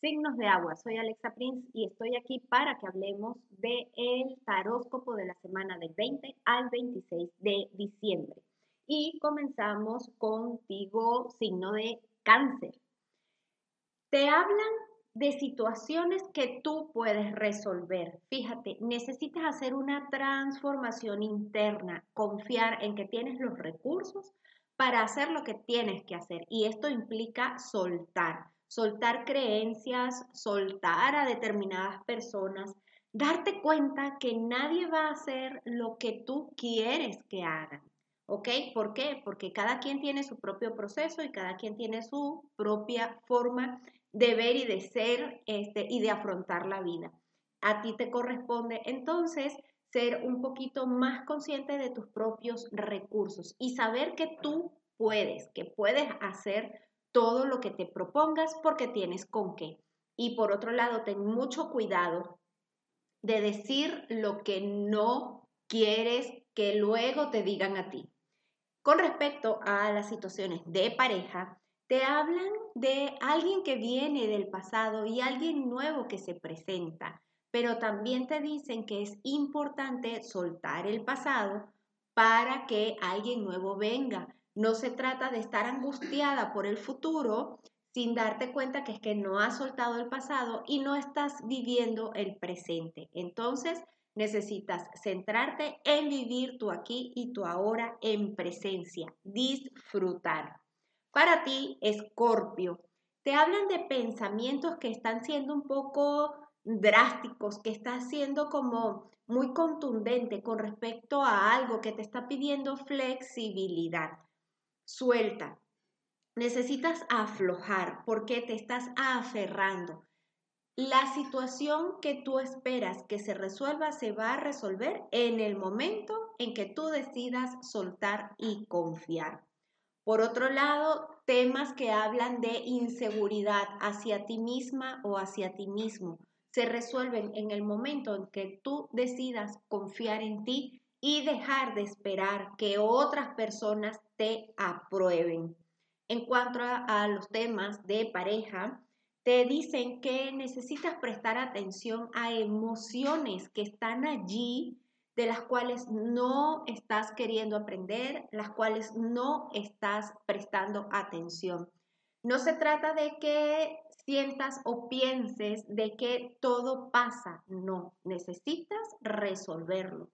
Signos de agua, soy Alexa Prince y estoy aquí para que hablemos del el taróscopo de la semana del 20 al 26 de diciembre. Y comenzamos contigo, signo de cáncer. Te hablan de situaciones que tú puedes resolver. Fíjate, necesitas hacer una transformación interna, confiar en que tienes los recursos para hacer lo que tienes que hacer. Y esto implica soltar soltar creencias, soltar a determinadas personas, darte cuenta que nadie va a hacer lo que tú quieres que hagan. ¿Ok? ¿Por qué? Porque cada quien tiene su propio proceso y cada quien tiene su propia forma de ver y de ser este, y de afrontar la vida. A ti te corresponde entonces ser un poquito más consciente de tus propios recursos y saber que tú puedes, que puedes hacer todo lo que te propongas porque tienes con qué. Y por otro lado, ten mucho cuidado de decir lo que no quieres que luego te digan a ti. Con respecto a las situaciones de pareja, te hablan de alguien que viene del pasado y alguien nuevo que se presenta, pero también te dicen que es importante soltar el pasado para que alguien nuevo venga. No se trata de estar angustiada por el futuro sin darte cuenta que es que no has soltado el pasado y no estás viviendo el presente. Entonces, necesitas centrarte en vivir tu aquí y tu ahora en presencia, disfrutar. Para ti, Escorpio, te hablan de pensamientos que están siendo un poco drásticos, que están siendo como muy contundente con respecto a algo que te está pidiendo flexibilidad suelta. Necesitas aflojar porque te estás aferrando. La situación que tú esperas que se resuelva se va a resolver en el momento en que tú decidas soltar y confiar. Por otro lado, temas que hablan de inseguridad hacia ti misma o hacia ti mismo se resuelven en el momento en que tú decidas confiar en ti y dejar de esperar que otras personas te aprueben. En cuanto a, los temas de pareja, te dicen que necesitas prestar atención a emociones que están allí, de las cuales no estás queriendo aprender, las cuales no estás prestando atención. No se trata de que sientas o pienses de que todo pasa, no, necesitas resolverlo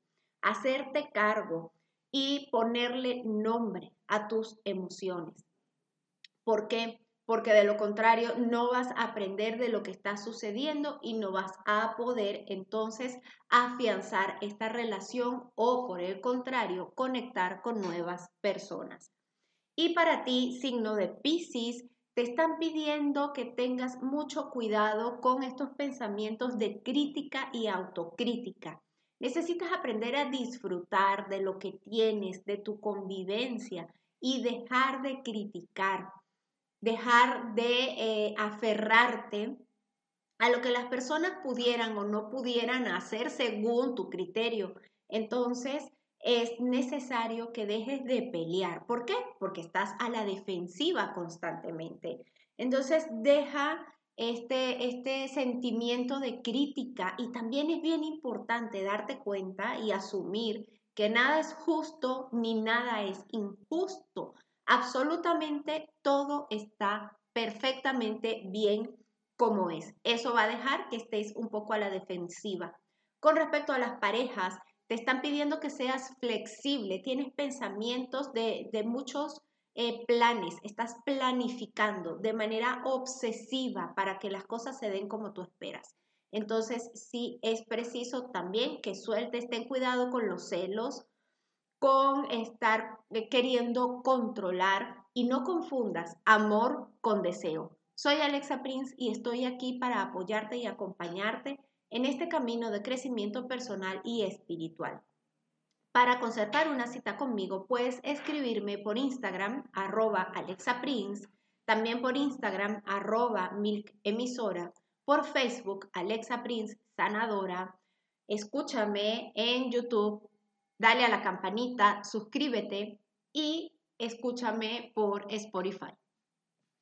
hacerte cargo y ponerle nombre a tus emociones. ¿Por qué? Porque de lo contrario no vas a aprender de lo que está sucediendo y no vas a poder entonces afianzar esta relación o por el contrario conectar con nuevas personas. Y para ti, signo de Pisces, te están pidiendo que tengas mucho cuidado con estos pensamientos de crítica y autocrítica. Necesitas aprender a disfrutar de lo que tienes, de tu convivencia y dejar de criticar, dejar de eh, aferrarte a lo que las personas pudieran o no pudieran hacer según tu criterio. Entonces, es necesario que dejes de pelear. ¿Por qué? Porque estás a la defensiva constantemente. Entonces, deja este, este sentimiento de crítica y también es bien importante darte cuenta y asumir que nada es justo ni nada es injusto. Absolutamente todo está perfectamente bien como es. Eso va a dejar que estés un poco a la defensiva. Con respecto a las parejas, te están pidiendo que seas flexible, tienes pensamientos de, de muchos eh, planes, estás planificando de manera obsesiva para que las cosas se den como tú esperas. Entonces, sí es preciso también que sueltes, ten cuidado con los celos, con estar eh, queriendo controlar y no confundas amor con deseo. Soy Alexa Prince y estoy aquí para apoyarte y acompañarte en este camino de crecimiento personal y espiritual. Para concertar una cita conmigo, puedes escribirme por Instagram, arroba AlexaPrince, también por Instagram, arroba Milk Emisora, por Facebook, Alexa Prince Sanadora. Escúchame en YouTube, dale a la campanita, suscríbete y escúchame por Spotify.